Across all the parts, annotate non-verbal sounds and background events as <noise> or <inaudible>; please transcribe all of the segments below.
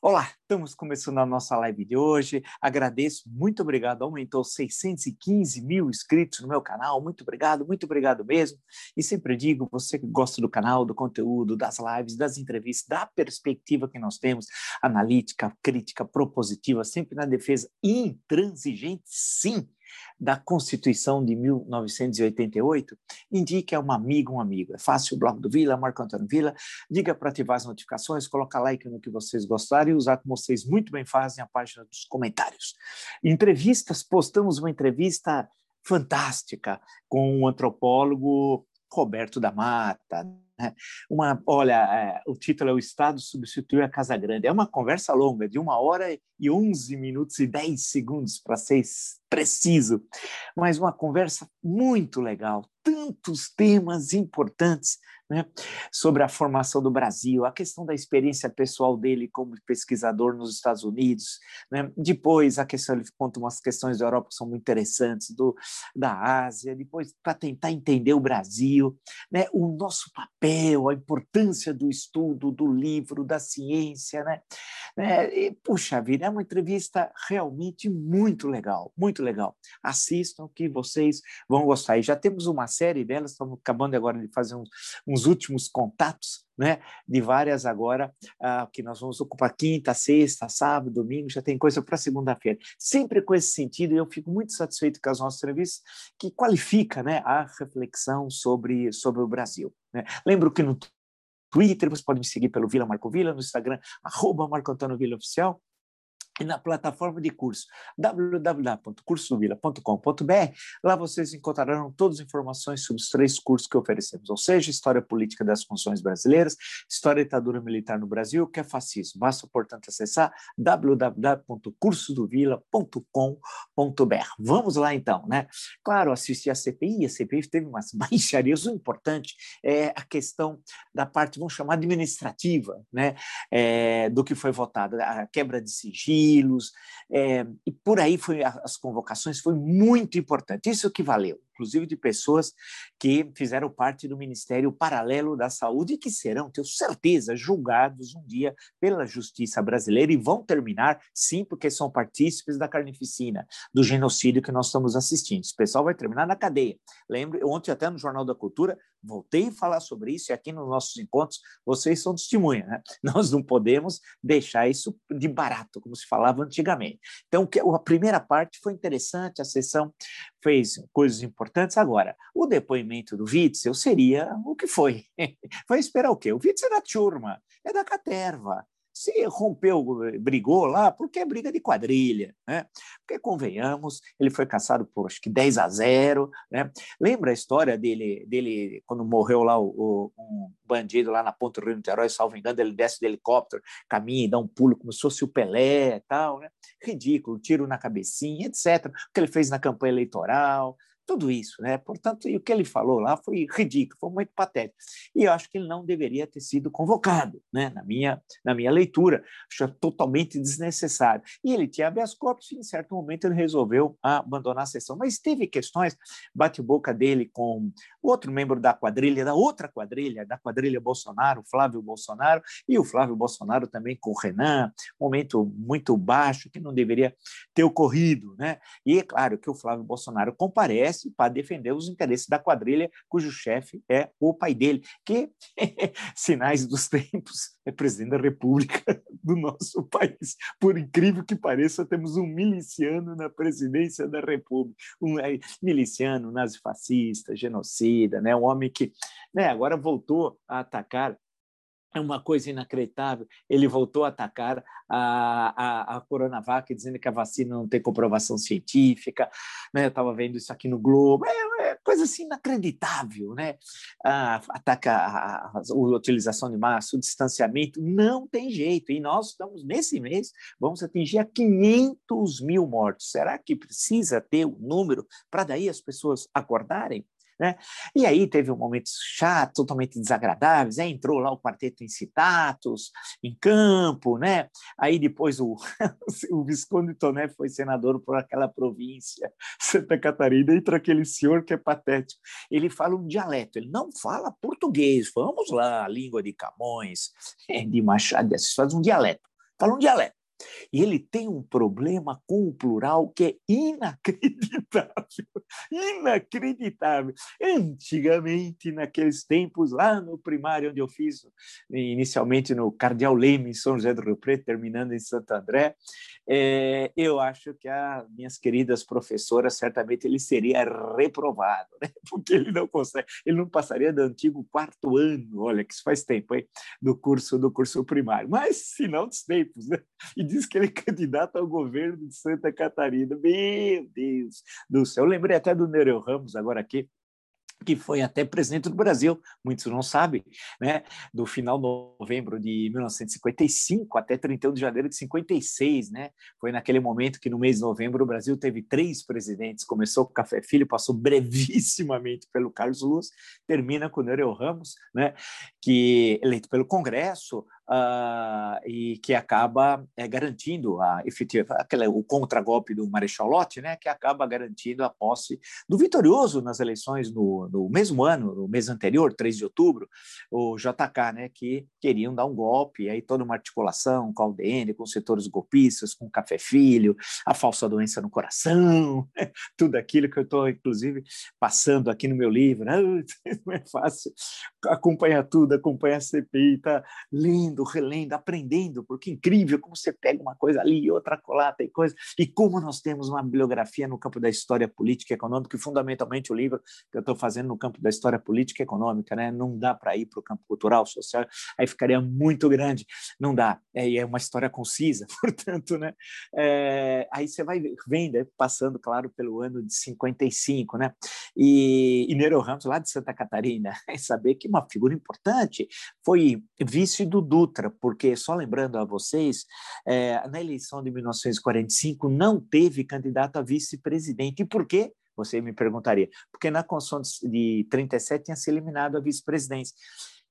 Olá, estamos começando a nossa live de hoje. Agradeço, muito obrigado. Aumentou 615 mil inscritos no meu canal. Muito obrigado, muito obrigado mesmo. E sempre digo, você que gosta do canal, do conteúdo, das lives, das entrevistas, da perspectiva que nós temos, analítica, crítica, propositiva, sempre na defesa intransigente, sim da Constituição de 1988, indique a uma amiga, um amigo. É fácil, o blog do Vila, Marco Antônio Vila. Diga para ativar as notificações, colocar like no que vocês gostarem e usar como vocês muito bem fazem a página dos comentários. Entrevistas, postamos uma entrevista fantástica com o antropólogo Roberto da Mata? Uma, olha, é, o título é O Estado substituiu a Casa Grande. É uma conversa longa, de uma hora e 11 minutos e 10 segundos, para ser preciso, mas uma conversa muito legal, tantos temas importantes né, sobre a formação do Brasil, a questão da experiência pessoal dele como pesquisador nos Estados Unidos, né, depois a questão, ele conta umas questões da Europa que são muito interessantes, do, da Ásia, depois para tentar entender o Brasil, né, o nosso papel, a importância do estudo, do livro, da ciência, né, né e, puxa vida, é uma entrevista realmente muito legal, muito legal. Assistam que vocês vão gostar. E já temos uma série delas, estamos acabando agora de fazer uns, uns últimos contatos, né, de várias agora, uh, que nós vamos ocupar quinta, sexta, sábado, domingo, já tem coisa para segunda-feira. Sempre com esse sentido, eu fico muito satisfeito com as nossas entrevistas, que qualifica né, a reflexão sobre, sobre o Brasil. Né? Lembro que no Twitter, você pode me seguir pelo Vila Marco Vila, no Instagram, arroba Marco Antônio Vila Oficial, e na plataforma de curso www.cursovila.com.br. Lá vocês encontrarão todas as informações sobre os três cursos que oferecemos, ou seja, História Política das Funções Brasileiras, História e Ditadura Militar no Brasil, que é fascismo. Basta, portanto, acessar www.cursodovila.com.br. Vamos lá, então, né? Claro, assistir a CPI, a CPI teve umas <laughs> baixarias, o importante é a questão da parte, vamos chamar, administrativa, né? É, do que foi votado, a quebra de sigilo, quilos, é, e por aí foi as convocações, foi muito importante. Isso que valeu inclusive de pessoas que fizeram parte do Ministério Paralelo da Saúde e que serão, tenho certeza, julgados um dia pela justiça brasileira e vão terminar, sim, porque são partícipes da carnificina, do genocídio que nós estamos assistindo. Esse pessoal vai terminar na cadeia. Lembro, ontem até no Jornal da Cultura, voltei a falar sobre isso e aqui nos nossos encontros vocês são testemunha, né? <laughs> Nós não podemos deixar isso de barato, como se falava antigamente. Então, a primeira parte foi interessante, a sessão fez coisas importantes. Agora, o depoimento do Witzel seria o que foi. <laughs> Vai esperar o quê? O Witzel é da turma, é da caterva. Se rompeu, brigou lá, porque é briga de quadrilha, né? Porque, convenhamos, ele foi caçado por acho que 10 a 0, né? Lembra a história dele, dele quando morreu lá o, o um bandido lá na ponta do Rio Niterói, salvo engano, ele desce do helicóptero, caminha e dá um pulo como se fosse o Pelé e tal, né? Ridículo, tiro na cabecinha, etc. O que ele fez na campanha eleitoral, tudo isso, né? Portanto, o que ele falou lá foi ridículo, foi muito patético. E eu acho que ele não deveria ter sido convocado, né? Na minha, na minha leitura, acho totalmente desnecessário. E ele tinha habeas corpus e, em certo momento, ele resolveu abandonar a sessão. Mas teve questões, bate-boca dele com outro membro da quadrilha, da outra quadrilha, da quadrilha Bolsonaro, Flávio Bolsonaro, e o Flávio Bolsonaro também com o Renan, momento muito baixo que não deveria ter ocorrido, né? E é claro que o Flávio Bolsonaro comparece para defender os interesses da quadrilha, cujo chefe é o pai dele, que, <laughs> sinais dos tempos, é presidente da República <laughs> do nosso país. Por incrível que pareça, temos um miliciano na presidência da República, um é, miliciano nazifascista, genocida, né? um homem que né, agora voltou a atacar é uma coisa inacreditável. Ele voltou a atacar a, a, a Coronavac, dizendo que a vacina não tem comprovação científica. Né? Eu estava vendo isso aqui no Globo. É, é coisa assim inacreditável. Né? Ah, ataca a, a, utilização de massa, o distanciamento. Não tem jeito. E nós estamos, nesse mês, vamos atingir a 500 mil mortos. Será que precisa ter o um número para daí as pessoas acordarem? Né? E aí teve um momentos chatos, totalmente desagradáveis, aí entrou lá o quarteto em citatos, em campo, né? aí depois o, <laughs> o Visconde Toné foi senador por aquela província, Santa Catarina, entra aquele senhor que é patético, ele fala um dialeto, ele não fala português, vamos lá, língua de Camões, <laughs> de Machado, faz um dialeto, fala um dialeto. E ele tem um problema com o plural que é inacreditável. Inacreditável. Antigamente, naqueles tempos, lá no primário, onde eu fiz inicialmente no Cardeal Leme, em São José do Rio Preto, terminando em Santo André, é, eu acho que as minhas queridas professoras, certamente ele seria reprovado, né? <laughs> porque ele não consegue, ele não passaria do antigo quarto ano, olha, que isso faz tempo, hein? do curso do curso primário, mas se não dos tempos, né? E diz que ele é candidato ao governo de Santa Catarina. Meu Deus do céu. Eu lembrei até do Nereu Ramos agora aqui, que foi até presidente do Brasil, muitos não sabem, né? do final de novembro de 1955 até 31 de janeiro de 56, né? Foi naquele momento que no mês de novembro o Brasil teve três presidentes, começou com Café Filho, passou brevissimamente pelo Carlos Luz, termina com o Nereu Ramos, né? que eleito pelo Congresso, uh, e que acaba é, garantindo a efetiva, aquela, o contragolpe do Marechal Lott, né, que acaba garantindo a posse do vitorioso nas eleições no, no mesmo ano, no mês anterior, 3 de outubro, o JK, né, que queriam dar um golpe, aí toda uma articulação com a UDN, com os setores golpistas, com o Café Filho, a falsa doença no coração, <laughs> tudo aquilo que eu estou, inclusive, passando aqui no meu livro. Né? <laughs> Não é fácil acompanhar tudo, acompanhar a CPI, tá lindo lendo, relendo, aprendendo, porque é incrível como você pega uma coisa ali e outra colata e coisa, e como nós temos uma bibliografia no campo da história política e econômica, e fundamentalmente o livro que eu estou fazendo no campo da história política e econômica, né? não dá para ir para o campo cultural, social, aí ficaria muito grande, não dá, é, é uma história concisa, <laughs> portanto, né? É, aí você vai vendo, passando, claro, pelo ano de 55, né? E, e Nero Ramos, lá de Santa Catarina, é <laughs> saber que uma figura importante foi vice do Dutra, Dutra, porque, só lembrando a vocês, é, na eleição de 1945 não teve candidato a vice-presidente. E por quê? Você me perguntaria. Porque na Constituição de 37 tinha se eliminado a vice-presidência.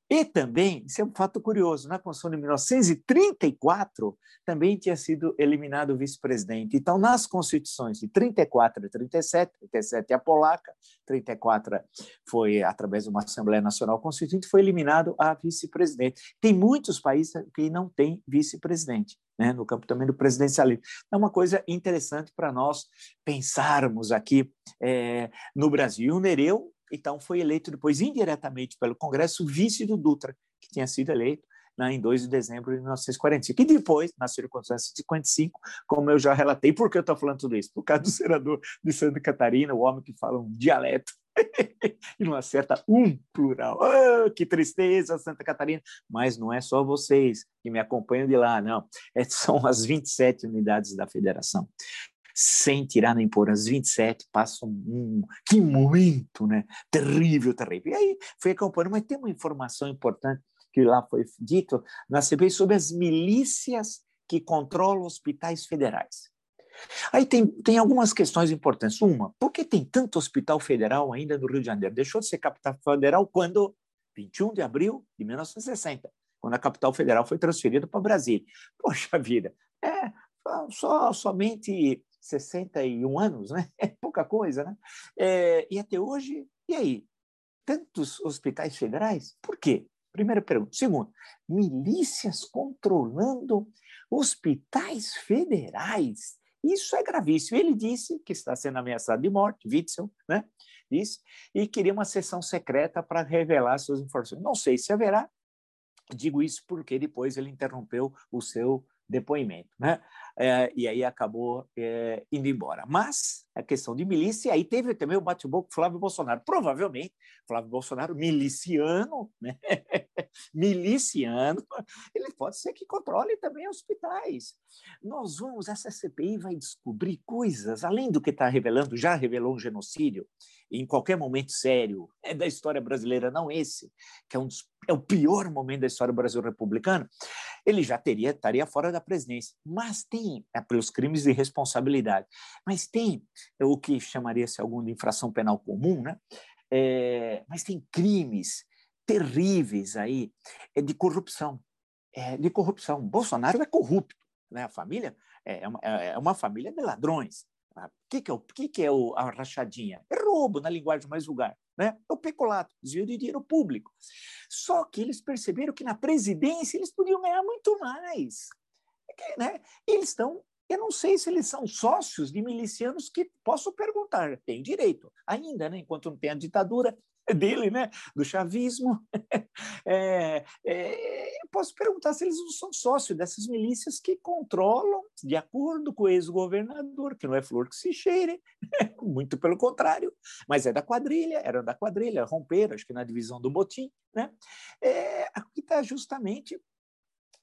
E também, isso é um fato curioso, na Constituição de 1934 também tinha sido eliminado o vice-presidente. Então, nas constituições de 34 e 37, 37 é a polaca, 34 foi através de uma Assembleia Nacional Constituinte, foi eliminado a vice-presidente. Tem muitos países que não têm vice-presidente. Né, no campo também do presidencialismo. É uma coisa interessante para nós pensarmos aqui é, no Brasil. O Nereu então foi eleito depois indiretamente pelo Congresso vice do Dutra, que tinha sido eleito né, em 2 de dezembro de 1945. E depois, na circunstância de 55, como eu já relatei, por que eu estou falando tudo isso? Por causa do senador de Santa Catarina, o homem que fala um dialeto <laughs> e não acerta um plural. Oh, que tristeza, Santa Catarina! Mas não é só vocês que me acompanham de lá, não. É, são as 27 unidades da federação sem tirar nem pôr, as 27 passam um. Que muito, né? Terrível, terrível. E aí foi acompanhando, mas tem uma informação importante que lá foi dito na CPI sobre as milícias que controlam hospitais federais. Aí tem, tem algumas questões importantes. Uma, por que tem tanto hospital federal ainda no Rio de Janeiro? Deixou de ser capital federal quando? 21 de abril de 1960, quando a capital federal foi transferida para Brasília. Poxa vida, é só somente 61 anos, né? <laughs> É pouca coisa, né? É, e até hoje, e aí? Tantos hospitais federais? Por quê? Primeira pergunta. Segundo, milícias controlando hospitais federais. Isso é gravíssimo. Ele disse que está sendo ameaçado de morte, Witzel, né? Disse, e queria uma sessão secreta para revelar suas informações. Não sei se haverá, digo isso porque depois ele interrompeu o seu depoimento, né? É, e aí acabou é, indo embora. Mas a questão de milícia, aí teve também o bate-boca Flávio Bolsonaro. Provavelmente, Flávio Bolsonaro, miliciano, né? <laughs> miliciano, ele pode ser que controle também hospitais. Nós vamos, essa CPI vai descobrir coisas, além do que está revelando, já revelou um genocídio, em qualquer momento sério é da história brasileira, não esse, que é, um dos, é o pior momento da história do Brasil republicano, ele já teria estaria fora da presidência. Mas tem, é, pelos crimes de responsabilidade, mas tem o que chamaria-se algum de infração penal comum, né? É, mas tem crimes terríveis aí é de corrupção. É, de corrupção. Bolsonaro é corrupto. Né? A família é uma, é uma família de ladrões. O que, que, é, o, que, que é o, a rachadinha? É roubo, na linguagem mais vulgar. Né? É o peculato, desvio de dinheiro público. Só que eles perceberam que na presidência eles podiam ganhar muito mais. né? Eles estão eu não sei se eles são sócios de milicianos que posso perguntar, tem direito ainda, né? enquanto não tem a ditadura dele, né? do chavismo. <laughs> É, é, eu posso perguntar se eles não são sócios dessas milícias que controlam, de acordo com o ex-governador, que não é flor que se cheire, <laughs> muito pelo contrário, mas é da quadrilha, era da quadrilha, romperam, acho que na divisão do Botim. Né? É, aqui está justamente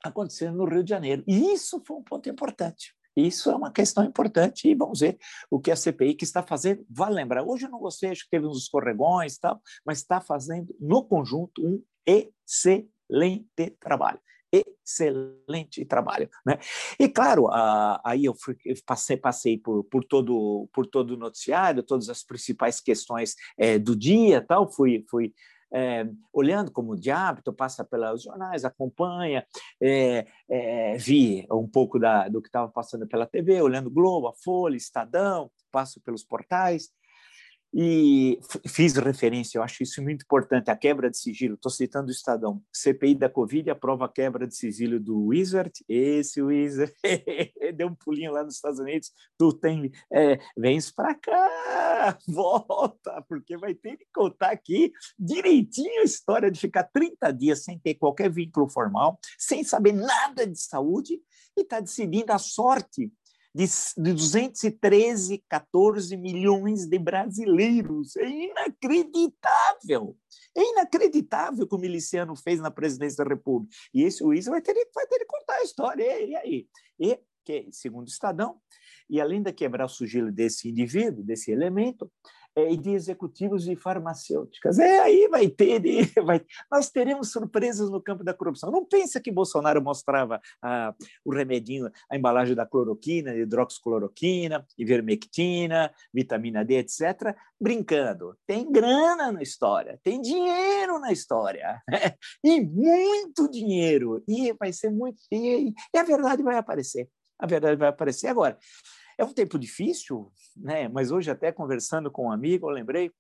acontecendo no Rio de Janeiro. E isso foi um ponto importante. Isso é uma questão importante e vamos ver o que a CPI que está fazendo. Vale lembrar, hoje eu não gostei, acho que teve uns escorregões e tal, mas está fazendo no conjunto um excelente trabalho excelente trabalho, né? E claro, aí eu, fui, eu passei, passei por, por todo por todo o noticiário, todas as principais questões é, do dia, tal, fui fui é, olhando como de hábito, passa pelos jornais, acompanha, é, é, vi um pouco da, do que estava passando pela TV, olhando Globo, a Folha, Estadão, passo pelos portais, e fiz referência, eu acho isso muito importante, a quebra de sigilo. Estou citando o Estadão. CPI da Covid aprova a quebra de sigilo do Wizard. Esse Wizard <laughs> deu um pulinho lá nos Estados Unidos. Tu tem. É, vens para cá, <laughs> volta, porque vai ter que contar aqui direitinho a história de ficar 30 dias sem ter qualquer vínculo formal, sem saber nada de saúde e está decidindo a sorte de, de 213, 14 milhões de brasileiros. É inacreditável. É inacreditável o que o miliciano fez na presidência da República. E esse juiz vai ter, vai ter que contar a história. E aí? E, que, segundo o Estadão, e além de quebrar o sigilo desse indivíduo, desse elemento, e de executivos de farmacêuticas. É, aí vai ter, <laughs> vai, nós teremos surpresas no campo da corrupção. Não pensa que Bolsonaro mostrava ah, o remedinho, a embalagem da cloroquina, hidroxicloroquina, ivermectina, vitamina D, etc., brincando. Tem grana na história, tem dinheiro na história, né? e muito dinheiro, e vai ser muito, e, e a verdade vai aparecer. A verdade vai aparecer agora. É um tempo difícil, né? mas hoje, até conversando com um amigo, eu lembrei,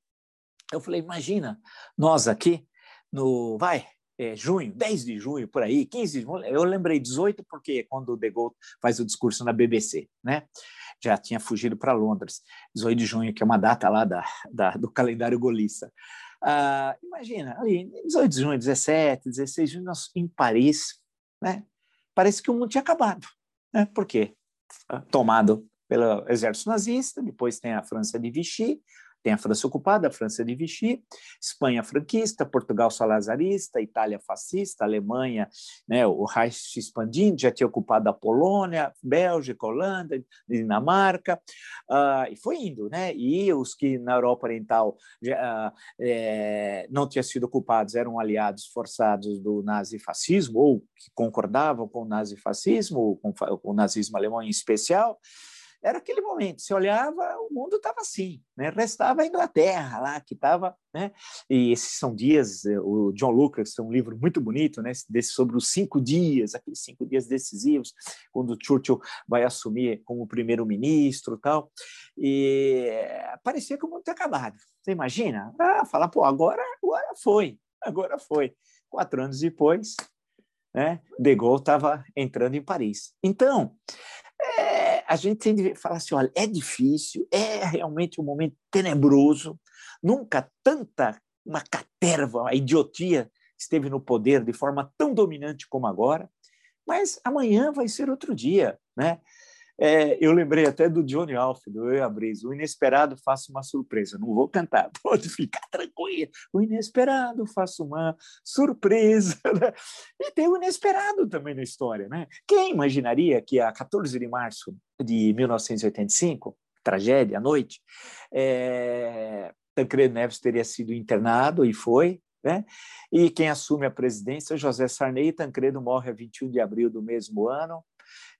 eu falei: imagina, nós aqui, no. Vai, é, junho, 10 de junho, por aí, 15 de junho, eu lembrei 18 porque quando o De Gaulle faz o discurso na BBC, né? Já tinha fugido para Londres, 18 de junho, que é uma data lá da, da do calendário golista. Ah, imagina, ali, 18 de junho, 17, 16 de junho, nós, em Paris, né? Parece que o mundo tinha acabado, né? Por quê? Tomado pelo exército nazista, depois tem a França de Vichy, tem a França ocupada, a França de Vichy, Espanha franquista, Portugal salazarista, Itália fascista, Alemanha, né, o Reich se expandindo, já tinha ocupado a Polônia, Bélgica, Holanda, Dinamarca, uh, e foi indo, né? E os que na Europa Oriental uh, é, não tinham sido ocupados eram aliados forçados do nazifascismo, ou que concordavam com o nazifascismo, ou com, com o nazismo alemão em especial, era aquele momento. Se olhava, o mundo estava assim, né? Restava a Inglaterra lá, que estava, né? E esses são dias. Eh, o John Lucas tem um livro muito bonito, né? Desse sobre os cinco dias, aqueles cinco dias decisivos, quando Churchill vai assumir como primeiro-ministro, tal. E parecia que o mundo tinha acabado. Você imagina? Ah, falar, pô, agora, agora foi, agora foi. Quatro anos depois, né? De Gaulle estava entrando em Paris. Então, é, a gente tem de falar assim, olha, é difícil, é realmente um momento tenebroso, nunca tanta uma caterva, a idiotia esteve no poder de forma tão dominante como agora, mas amanhã vai ser outro dia, né? É, eu lembrei até do Johnny Alf, do Eu e a Brisa. O inesperado faça uma surpresa. Não vou cantar, <laughs> pode ficar tranquilo. O inesperado faça uma surpresa. <laughs> Né? E tem o inesperado também na história. Né? Quem imaginaria que a 14 de março de 1985, tragédia à noite, é, Tancredo Neves teria sido internado e foi, né? E quem assume a presidência, José Sarney, Tancredo morre a 21 de abril do mesmo ano,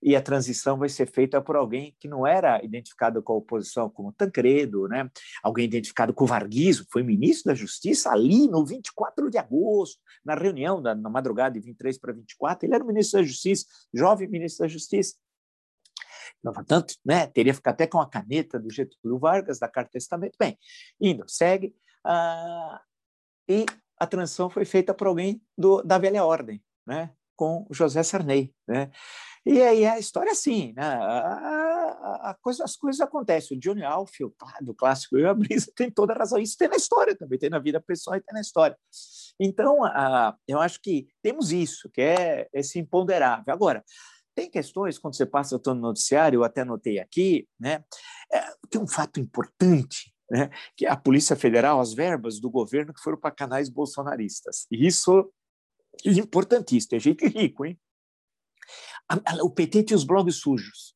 e a transição vai ser feita por alguém que não era identificado com a oposição, como Tancredo, né? alguém identificado com o Varguizo, foi ministro da Justiça ali no 24 de agosto, na reunião, da, na madrugada de 23 para 24, ele era o ministro da Justiça, jovem ministro da Justiça. Portanto, né, teria ficar até com a caneta do Getúlio Vargas, da Carta Testamento. Bem, indo, segue. Ah, e a transição foi feita por alguém do, da velha ordem, né? Com José Sarney. Né? E aí a história é assim, né? a, a coisa, as coisas acontecem. O Johnny Alf, do clássico Eu a Brisa, <laughs> tem toda a razão. Isso tem na história também, tem na vida pessoal e tem na história. Então, eu acho que temos isso, que é esse imponderável. Agora, tem questões, quando você passa todo no noticiário, eu até notei aqui, né? É, tem um fato importante, né? que é a Polícia Federal, as verbas do governo que foram para canais bolsonaristas. E isso é importantíssimo, é gente rico, hein? O PT tinha os blogs sujos.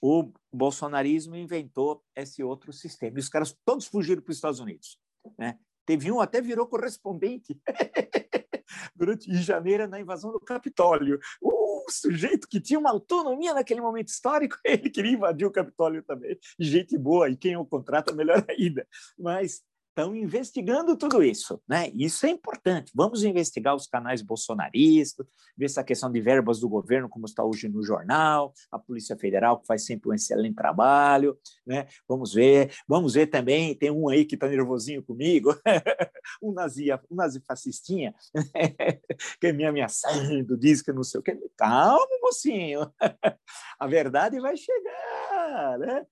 O bolsonarismo inventou esse outro sistema. E os caras todos fugiram para os Estados Unidos. Né? Teve um até virou correspondente <laughs> durante janeiro na invasão do Capitólio. O sujeito que tinha uma autonomia naquele momento histórico, <laughs> ele queria invadir o Capitólio também. Gente boa, e quem o contrata, melhor <laughs> ainda. Mas estão investigando tudo isso. Né? Isso é importante. Vamos investigar os canais bolsonaristas, ver essa questão de verbas do governo, como está hoje no jornal, a Polícia Federal, que faz sempre um excelente trabalho. Né? Vamos ver. Vamos ver também, tem um aí que está nervosinho comigo, <laughs> um, nazi, um nazifascistinha, <laughs> que é me ameaçando, diz que não sei o que. Calma, mocinho. <laughs> a verdade vai chegar. Né?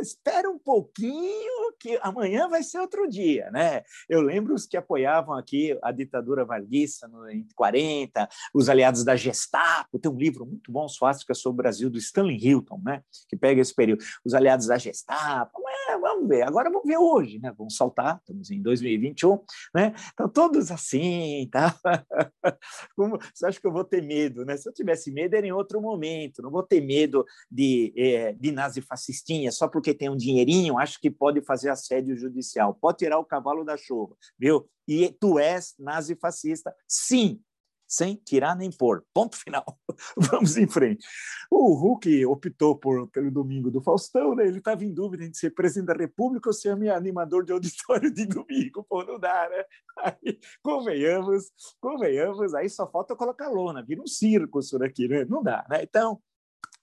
Espera um pouquinho, que amanhã vai ser outro dia né? Eu lembro os que apoiavam aqui a ditadura varguista no, em 40, os aliados da Gestapo, tem um livro muito bom, Suástica sobre o Brasil, do Stanley Hilton, né? Que pega esse período. Os aliados da Gestapo, é, vamos ver, agora vamos ver hoje, né? Vamos saltar, estamos em 2021, né? Então, todos assim, tá? <laughs> Como, você acha que eu vou ter medo, né? Se eu tivesse medo, era em outro momento, não vou ter medo de, é, de nazifascistinha, só porque tem um dinheirinho, acho que pode fazer assédio judicial, pode tirar o cavalo da chuva, viu? E tu és nazifascista, sim, sem tirar nem pôr. Ponto final. <laughs> Vamos em frente. O Hulk optou por, pelo domingo do Faustão, né? ele estava em dúvida entre ser presidente da República ou ser animador de auditório de domingo. Pô, não dá, né? Aí, convenhamos, convenhamos, aí só falta colocar lona, vira um circo isso daqui, né? Não dá, né? Então,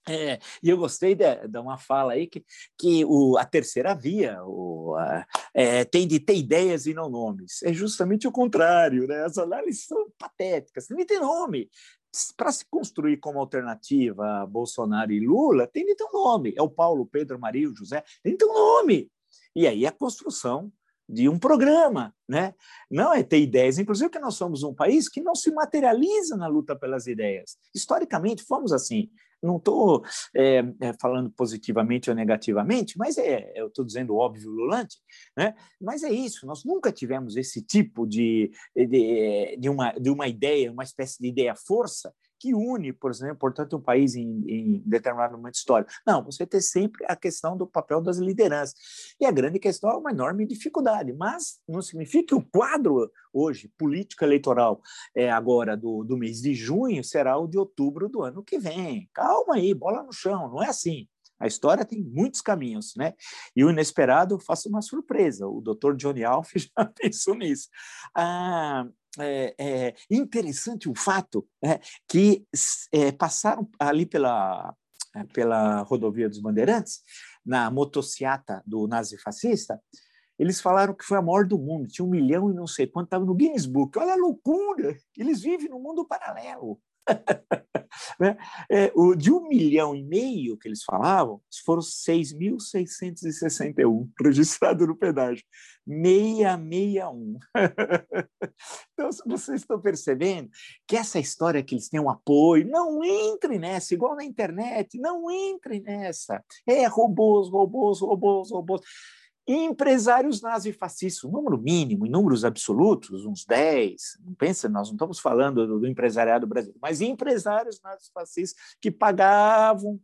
é, e eu gostei de, de, uma fala aí que, que o, a terceira via o, é, tem de ter ideias e não nomes. É justamente o contrário, né? As análises são patéticas, tem de ter nome. Para se construir como alternativa Bolsonaro e Lula, tem de ter um nome. É o Paulo, Pedro, Maria, o José, tem de ter um nome. E aí a construção de um programa, né? Não é ter ideias, inclusive que nós somos um país que não se materializa na luta pelas ideias. Historicamente fomos assim. Não estou é, é, falando positivamente ou negativamente, mas é, eu estou dizendo óbvio, lulante, né? Mas é isso. Nós nunca tivemos esse tipo de, de, de, uma, de uma ideia, uma espécie de ideia força que une, por exemplo, portanto, um país em, em determinado momento histórico. Não, você tem sempre a questão do papel das lideranças. E a grande questão é uma enorme dificuldade, mas não significa que o quadro hoje, político eleitoral, é, agora do, do mês de junho, será o de outubro do ano que vem. Calma aí, bola no chão, não é assim. A história tem muitos caminhos, né? E o inesperado faça uma surpresa. O Dr. Johnny Alf <laughs> já pensou nisso. Ah, é, é, interessante o fato é, que passaram ali pela, é, pela rodovia dos Bandeirantes, na motociata do nazifascista, eles falaram que foi a maior do mundo, tinha um milhão e não sei quanto, estava no Guinness Book. Olha a loucura! Eles vivem num mundo paralelo. <laughs> né? é, o, de um milhão e meio que eles falavam, foram 6.661 <laughs> registrados no pedágio. 661. <laughs> então, vocês estão percebendo que essa história que eles têm um apoio, não entre nessa, igual na internet, não entre nessa. É robôs, robôs, robôs, robôs empresários nazifascistas, um número mínimo, em números absolutos, uns 10, não pensa, nós não estamos falando do, do empresariado brasileiro, mas empresários nazifascistas que pagavam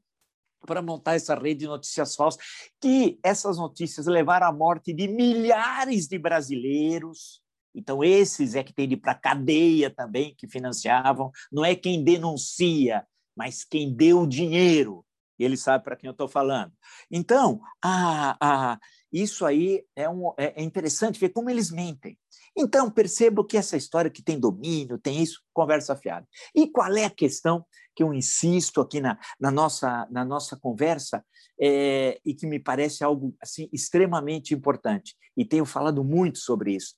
para montar essa rede de notícias falsas, que essas notícias levaram à morte de milhares de brasileiros. Então, esses é que tem de ir para cadeia também, que financiavam. Não é quem denuncia, mas quem deu o dinheiro. E ele sabe para quem eu estou falando. Então, a, a, isso aí é, um, é, é interessante ver como eles mentem. Então, percebo que essa história que tem domínio, tem isso, conversa fiada. E qual é a questão que eu insisto aqui na, na, nossa, na nossa conversa é, e que me parece algo assim extremamente importante? E tenho falado muito sobre isso.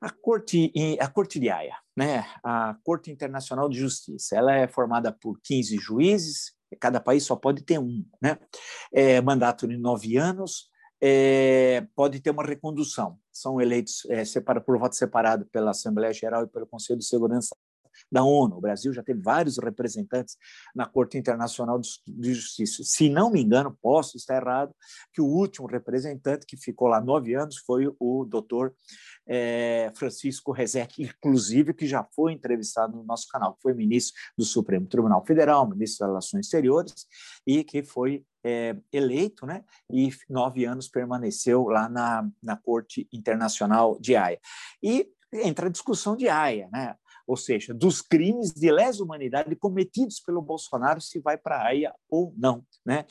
A Corte, a Corte de Haia, né? a Corte Internacional de Justiça, ela é formada por 15 juízes, cada país só pode ter um, né? É, mandato de nove anos, é, pode ter uma recondução. São eleitos é, por voto separado pela Assembleia Geral e pelo Conselho de Segurança da ONU. O Brasil já teve vários representantes na Corte Internacional de Justiça. Se não me engano, posso estar errado, que o último representante que ficou lá nove anos foi o doutor é, Francisco Rezec, inclusive, que já foi entrevistado no nosso canal, que foi ministro do Supremo Tribunal Federal, ministro das Relações Exteriores, e que foi é, eleito, né? E nove anos permaneceu lá na, na Corte Internacional de Haia. E entra a discussão de Haia, né? Ou seja, dos crimes de lesa humanidade cometidos pelo Bolsonaro, se vai para a AIA ou não. Né?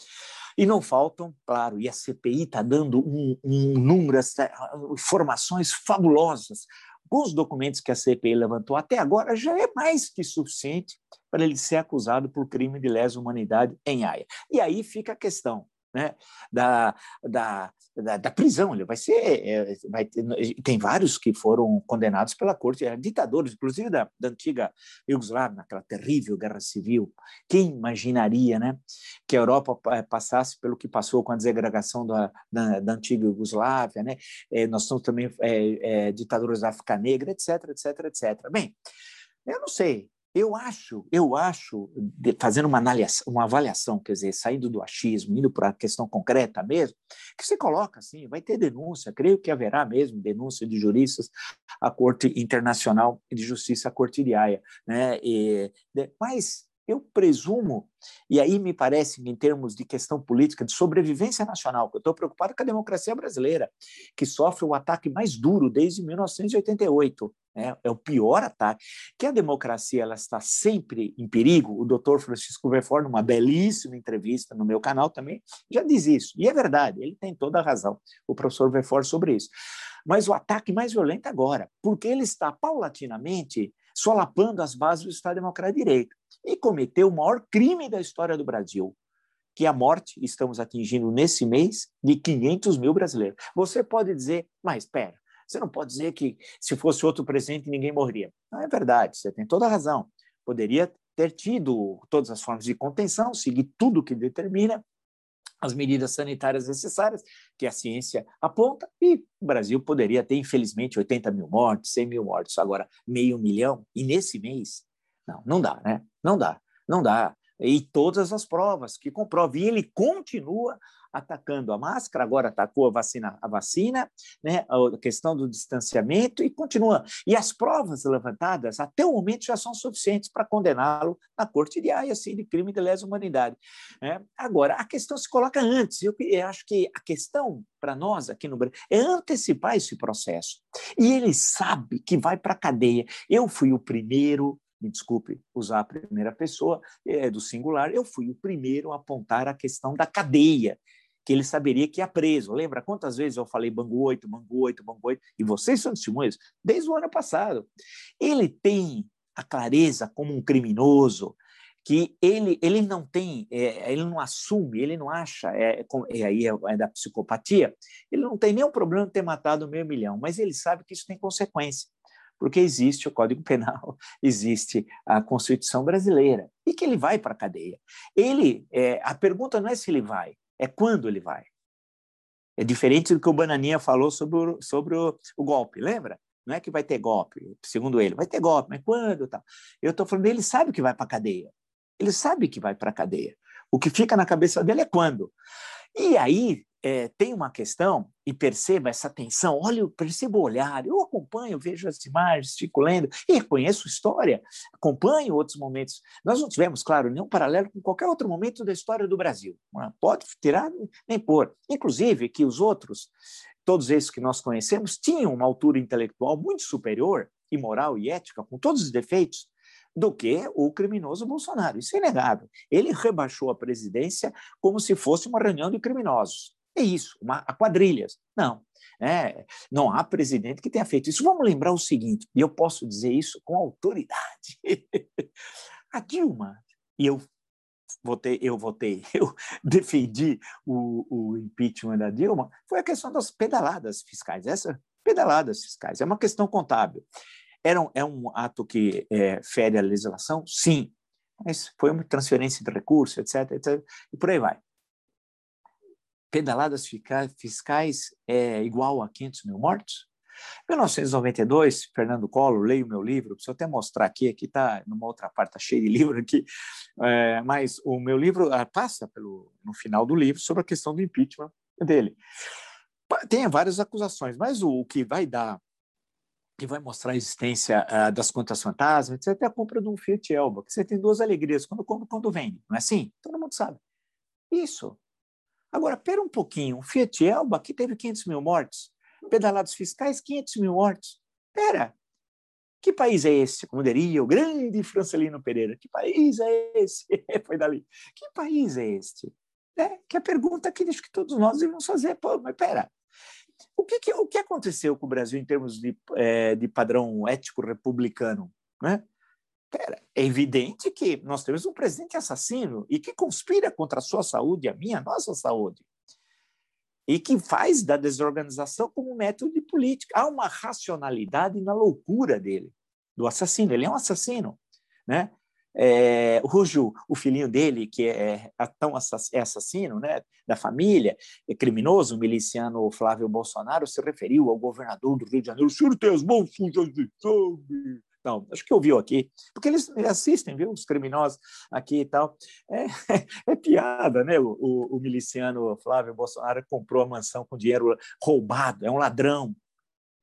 E não faltam, claro, e a CPI está dando um, um número, informações fabulosas. Com os documentos que a CPI levantou até agora, já é mais que suficiente para ele ser acusado por crime de lesa humanidade em Haia. E aí fica a questão: né, da, da, da, da, prisão. Ele vai ser. É, vai ter, tem vários que foram condenados pela corte, é, ditadores, inclusive da, da antiga Iugoslávia, naquela terrível guerra civil. Quem imaginaria né, que a Europa é, passasse pelo que passou com a desagregação da, da, da antiga Iugoslávia? Né? É, nós temos também é, ditadores da África Negra, etc, etc, etc. Bem, eu não sei, eu acho, eu acho, fazendo uma uma avaliação, quer dizer, saindo do achismo, indo para a questão concreta mesmo, que você coloca assim, vai ter denúncia, creio que haverá mesmo denúncia de juristas à Corte Internacional de Justiça, Corte de Haia, né? E, mas eu presumo, e aí me parece, em termos de questão política, de sobrevivência nacional, que eu estou preocupado com a democracia brasileira, que sofre o ataque mais duro desde 1988 né? é o pior ataque, que a democracia ela está sempre em perigo. O doutor Francisco Verfor, numa belíssima entrevista no meu canal também, já diz isso. E é verdade, ele tem toda a razão, o professor Verfor, sobre isso. Mas o ataque mais violento agora, porque ele está paulatinamente solapando as bases do Estado Democrático de Direito e cometeu o maior crime da história do Brasil, que é a morte, estamos atingindo nesse mês, de 500 mil brasileiros. Você pode dizer, mas espera, você não pode dizer que se fosse outro presidente ninguém morreria. Não é verdade, você tem toda a razão. Poderia ter tido todas as formas de contenção, seguir tudo que determina as medidas sanitárias necessárias, que a ciência aponta, e o Brasil poderia ter, infelizmente, 80 mil mortes, 100 mil mortes, agora meio milhão, e nesse mês, não, não dá, né? Não dá, não dá. E todas as provas que comprovam, e ele continua atacando a máscara, agora atacou a vacina, a vacina, né, a questão do distanciamento e continua. E as provas levantadas até o momento já são suficientes para condená-lo na Corte de Haia, assim, de crime de lesa humanidade. Né? Agora, a questão se coloca antes. Eu, eu acho que a questão para nós aqui no Brasil é antecipar esse processo. E ele sabe que vai para a cadeia. Eu fui o primeiro me desculpe usar a primeira pessoa, é do singular, eu fui o primeiro a apontar a questão da cadeia que ele saberia que ia preso. Lembra quantas vezes eu falei Bangu 8, Bangu 8, Bangu 8? E vocês são testemunhas desde o ano passado. Ele tem a clareza como um criminoso, que ele, ele não tem, é, ele não assume, ele não acha, é, é, aí é, é, da psicopatia, ele não tem nenhum problema de ter matado meio milhão, mas ele sabe que isso tem consequência, porque existe o Código <laughs> Penal, existe a Constituição brasileira, e que ele vai para a cadeia. Ele, é, a pergunta não é se ele vai, é quando ele vai. É diferente do que o Bananinha falou sobre o, sobre o, o golpe, lembra? Não é que vai ter golpe, segundo ele, vai ter golpe, mas quando? Tal? Eu estou falando, ele sabe que vai para a cadeia. Ele sabe que vai para a cadeia. O que fica na cabeça dele é quando. E aí, é, tem uma questão, e perceba essa tensão, olha, perceba o olhar, eu acompanho, vejo as imagens, fico lendo, e reconheço história, acompanho outros momentos. Nós não tivemos, claro, nenhum paralelo com qualquer outro momento da história do Brasil. Pode tirar nem pôr. Inclusive que os outros, todos esses que nós conhecemos, tinham uma altura intelectual muito superior, e moral e ética, com todos os defeitos, do que o criminoso Bolsonaro. Isso é inegável. Ele rebaixou a presidência como se fosse uma reunião de criminosos. É isso, uma, a quadrilhas. Não, é, não há presidente que tenha feito isso. Vamos lembrar o seguinte, e eu posso dizer isso com autoridade. <laughs> a Dilma, e eu votei, eu votei, <laughs> eu defendi o, o impeachment da Dilma, foi a questão das pedaladas fiscais. Essa Pedaladas fiscais. É uma questão contábil. Era um, é um ato que é, fere a legislação? Sim. Mas foi uma transferência de recursos, etc, etc. E por aí vai. Pedaladas fiscais é igual a 500 mil mortos? 1992, Fernando Collor, leio meu livro, preciso até mostrar aqui, aqui está, numa outra parte, está cheio de livro aqui, é, mas o meu livro ah, passa pelo, no final do livro sobre a questão do impeachment dele. Tem várias acusações, mas o, o que vai dar, que vai mostrar a existência uh, das contas fantasmas, etc., é a compra de um Fiat Elba, que você tem duas alegrias, quando compra quando vende, não é assim? Todo mundo sabe. Isso. Agora, pera um pouquinho, o Fiat Elba, que teve 500 mil mortes, pedalados fiscais, 500 mil mortos. Pera, que país é esse? Como diria o grande Francelino Pereira, que país é esse? <laughs> Foi dali. Que país é este? É, que é a pergunta que acho que todos nós devemos fazer. Pô, mas pera, o que, que, o que aconteceu com o Brasil em termos de, é, de padrão ético republicano? Né? Pera, é evidente que nós temos um presidente assassino e que conspira contra a sua saúde, a minha, a nossa saúde e que faz da desorganização como método de política. Há uma racionalidade na loucura dele, do assassino. Ele é um assassino, né? É, o Rujo, o filhinho dele, que é, é tão é assassino né, da família, é criminoso, o miliciano Flávio Bolsonaro, se referiu ao governador do Rio de Janeiro: o senhor tem as mãos sujas de sangue. Não, acho que ouviu aqui, porque eles assistem, viu, os criminosos aqui e tal. É, <laughs> é piada, né? O, o, o, miliciano Flávio Bolsonaro comprou a mansão com dinheiro roubado, é um ladrão,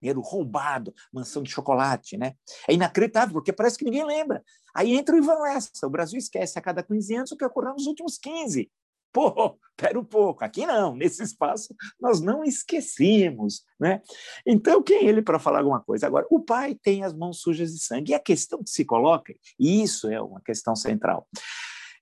dinheiro roubado, mansão de chocolate, né? É inacreditável, porque parece que ninguém lembra. Aí entra o Ivan Lessa, o Brasil esquece a cada 15 anos o que ocorreu nos últimos 15. <laughs> Pô, espera um pouco, aqui não, nesse espaço nós não esquecemos, né? Então, quem é ele para falar alguma coisa? Agora, o pai tem as mãos sujas de sangue, e a questão que se coloca, e isso é uma questão central,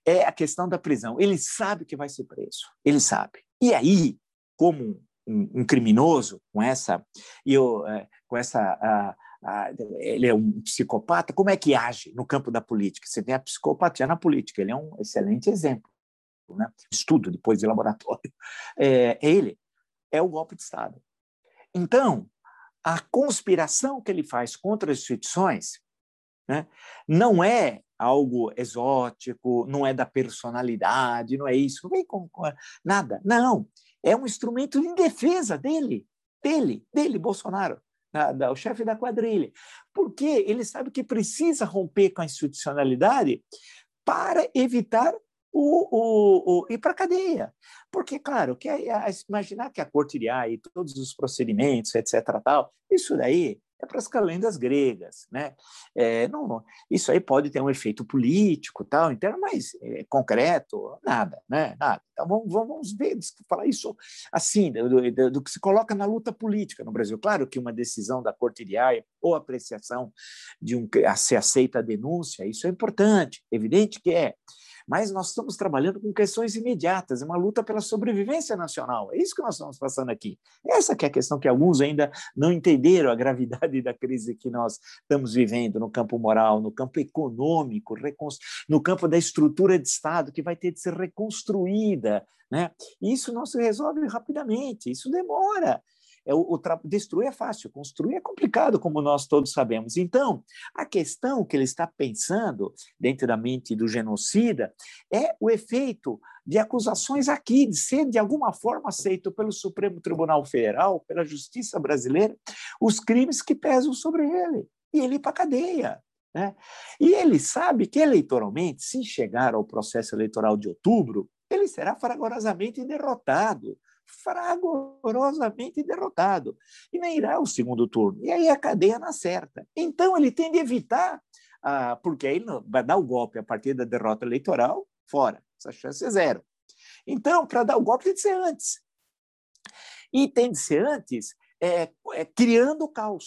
é a questão da prisão. Ele sabe que vai ser preso, ele sabe. E aí, como um, um criminoso, com essa, eu, é, com essa a, a, ele é um psicopata, como é que age no campo da política? Você tem a psicopatia na política, ele é um excelente exemplo né? estudo depois de <laughs> laboratório, é, é ele, é o golpe de Estado. Então, a conspiração que ele faz contra as instituições né, não é algo exótico, não é da personalidade, não é isso, não vem com, com nada. Não, é um instrumento de defesa dele, dele, dele, Bolsonaro, da, o chefe da quadrilha. Porque ele sabe que precisa romper com a institucionalidade para evitar o, o, o, ir para a cadeia. Porque, claro, que imaginar que a corte iria e todos os procedimentos, etc., tal, isso daí é para as calendas gregas, né? É, não, isso aí pode ter um efeito político, tal, interno, mas é, concreto, nada, né? Nada. Então vamos, vamos ver, falar isso assim, do, do, do, que se coloca na luta política no Brasil. Claro que uma decisão da Corte Iriaia ou apreciação de um a se aceita a denúncia, isso é importante, evidente que é mas nós estamos trabalhando com questões imediatas, é uma luta pela sobrevivência nacional. É isso que nós estamos passando aqui. Essa que é a questão que alguns ainda não entenderam a gravidade <laughs> da crise que nós estamos vivendo no campo moral, no campo econômico, no campo da estrutura de Estado que vai ter de ser reconstruída. Né? Isso não se resolve rapidamente, isso demora. É, o, o destruir é fácil, construir é complicado, como nós todos sabemos. Então, a questão que ele está pensando dentro da mente do genocida é o efeito de acusações aqui, de ser de alguma forma aceito pelo Supremo Tribunal Federal, pela justiça brasileira, os crimes que pesam sobre ele, e ele ir para a cadeia. Né? E ele sabe que eleitoralmente, se chegar ao processo eleitoral de outubro, ele será fragorosamente derrotado fragorosamente derrotado e nem irá ao segundo turno. E aí a cadeia na certa. Então ele tem de evitar, ah, porque aí vai dar o golpe a partir da derrota eleitoral, fora. Essa chance é zero. Então, para dar o golpe tem de ser antes. E tem de ser antes é, é criando o caos.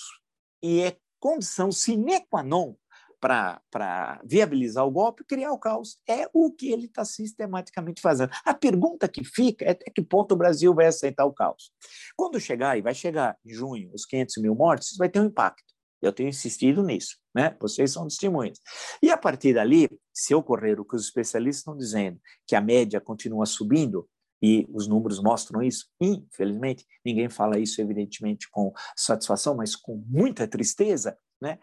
E é condição sine qua non para viabilizar o golpe, criar o caos. É o que ele está sistematicamente fazendo. A pergunta que fica é até que ponto o Brasil vai aceitar o caos. Quando chegar, e vai chegar em junho, os 500 mil mortes, isso vai ter um impacto. Eu tenho insistido nisso, né? Vocês são testemunhas. E a partir dali, se ocorrer o que os especialistas estão dizendo, que a média continua subindo, e os números mostram isso, infelizmente, ninguém fala isso, evidentemente, com satisfação, mas com muita tristeza, né?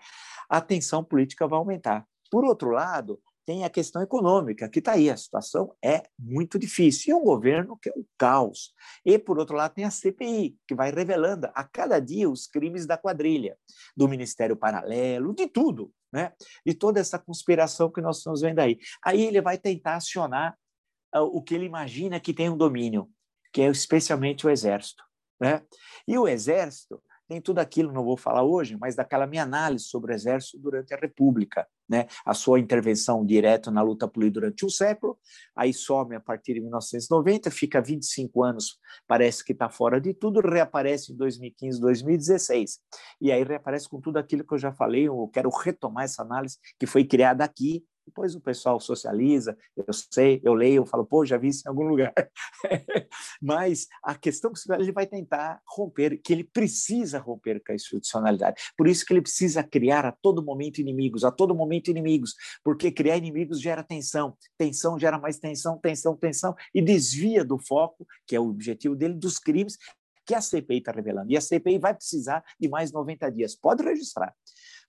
A tensão política vai aumentar. Por outro lado, tem a questão econômica, que está aí, a situação é muito difícil. E um governo que é um caos. E, por outro lado, tem a CPI, que vai revelando a cada dia os crimes da quadrilha, do Ministério Paralelo, de tudo, né? de toda essa conspiração que nós estamos vendo aí. Aí ele vai tentar acionar uh, o que ele imagina que tem um domínio, que é especialmente o Exército. Né? E o Exército tem tudo aquilo, não vou falar hoje, mas daquela minha análise sobre o Exército durante a República, né? a sua intervenção direta na luta política durante um século, aí some a partir de 1990, fica 25 anos, parece que está fora de tudo, reaparece em 2015, 2016, e aí reaparece com tudo aquilo que eu já falei, eu quero retomar essa análise que foi criada aqui depois o pessoal socializa, eu sei, eu leio, eu falo, pô, já vi isso em algum lugar. <laughs> Mas a questão que ele vai tentar romper, que ele precisa romper com a institucionalidade. Por isso que ele precisa criar a todo momento inimigos, a todo momento inimigos, porque criar inimigos gera tensão, tensão gera mais tensão, tensão, tensão, e desvia do foco, que é o objetivo dele, dos crimes que a CPI está revelando. E a CPI vai precisar de mais 90 dias. Pode registrar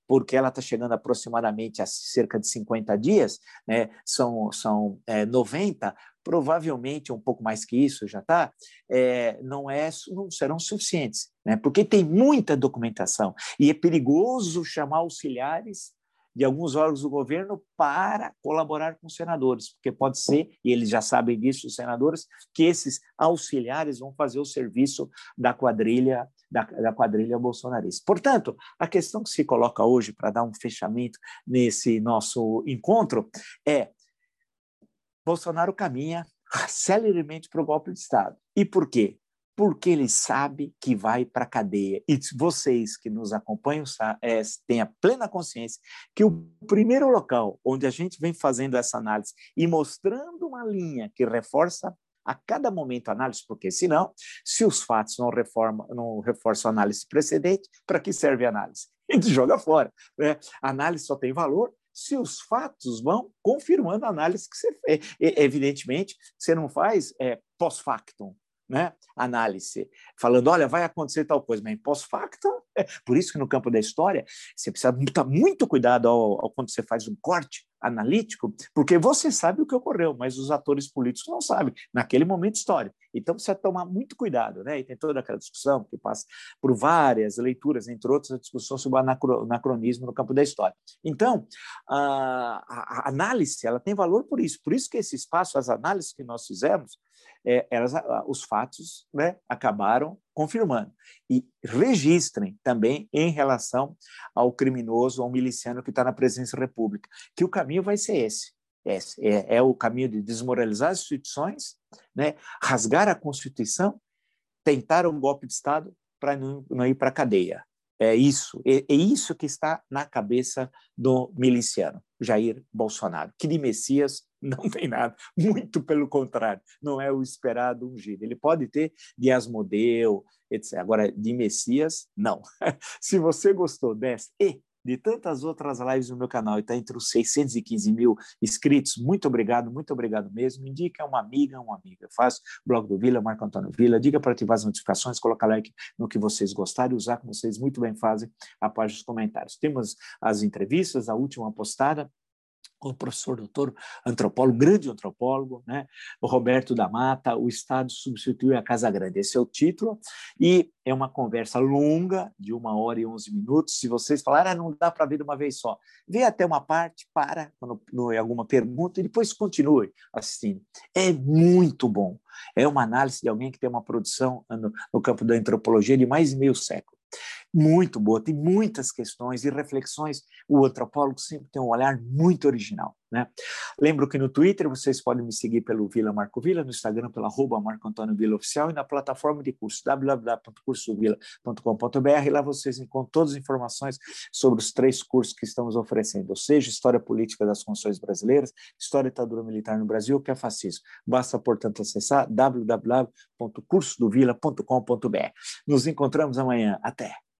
porque ela está chegando aproximadamente a cerca de 50 dias, né? são, são é, 90, provavelmente um pouco mais que isso já está, é, não, é, não serão suficientes, né? porque tem muita documentação e é perigoso chamar auxiliares de alguns órgãos do governo para colaborar com os senadores, porque pode ser, e eles já sabem disso, os senadores, que esses auxiliares vão fazer o serviço da quadrilha da, da quadrilha bolsonarista. Portanto, a questão que se coloca hoje para dar um fechamento nesse nosso encontro é Bolsonaro caminha celeremente para o golpe de Estado. E por quê? Porque ele sabe que vai para a cadeia. E vocês que nos acompanham é, a plena consciência que o primeiro local onde a gente vem fazendo essa análise e mostrando uma linha que reforça a cada momento a análise, porque senão, se os fatos não, reforma, não reforçam a análise precedente, para que serve a análise? <laughs> A gente joga fora. Né? A análise só tem valor se os fatos vão confirmando a análise que você fez. Evidentemente, você não faz é, pós-factum, né? análise, falando, olha, vai acontecer tal coisa, mas pós-factum, é. por isso que no campo da história, você precisa estar muito cuidado ao, ao, quando você faz um corte analítico, porque você sabe o que ocorreu, mas os atores políticos não sabem, naquele momento histórico. Então, precisa tomar muito cuidado, né? E tem toda aquela discussão que passa por várias leituras, entre outras, a discussão sobre o anacronismo no campo da história. Então, a, a análise, ela tem valor por isso. Por isso que esse espaço, as análises que nós fizemos, é, elas, os fatos né, acabaram confirmando. E registrem também em relação ao criminoso, ao miliciano que está na presença da República, que o caminho vai ser esse. esse é, é o caminho de desmoralizar as instituições, né, rasgar a Constituição, tentar um golpe de Estado para não, não ir para a cadeia. É isso, é, é, isso que está na cabeça do miliciano, Jair Bolsonaro, que de Messias <laughs> não tem nada, muito pelo contrário, não é o esperado ungido. Ele pode ter de Asmodeu, etc. Agora, de Messias, não. <laughs> Se você gostou dessa e de tantas outras lives no meu canal e está entre os 615 mil inscritos, muito obrigado, muito obrigado mesmo. Indica uma amiga, um amigo. Eu faço blog do Vila, Marco Antônio Vila. Diga para ativar as notificações, colocar like no que vocês gostarem usar, como vocês muito bem fazem, a página dos comentários. Temos as entrevistas, a última postada o professor doutor antropólogo, grande antropólogo, né? o Roberto da Mata, o Estado substituiu a Casa Grande. Esse é o título, e é uma conversa longa, de uma hora e onze minutos. Se vocês falarem, ah, não dá para ver de uma vez só, vê até uma parte, para quando no, alguma pergunta e depois continue assistindo. É muito bom. É uma análise de alguém que tem uma produção no, no campo da antropologia de mais de meio século muito boa, tem muitas questões e reflexões. O antropólogo sempre tem um olhar muito original. Né? Lembro que no Twitter vocês podem me seguir pelo Vila Marco Vila, no Instagram pelo arroba Marco Antônio Vila Oficial e na plataforma de curso www.cursovila.com.br. Lá vocês encontram todas as informações sobre os três cursos que estamos oferecendo, ou seja, História Política das Funções Brasileiras, História Ditadura Militar no Brasil, que é fascismo. Basta, portanto, acessar www.cursodovila.com.br. Nos encontramos amanhã. Até!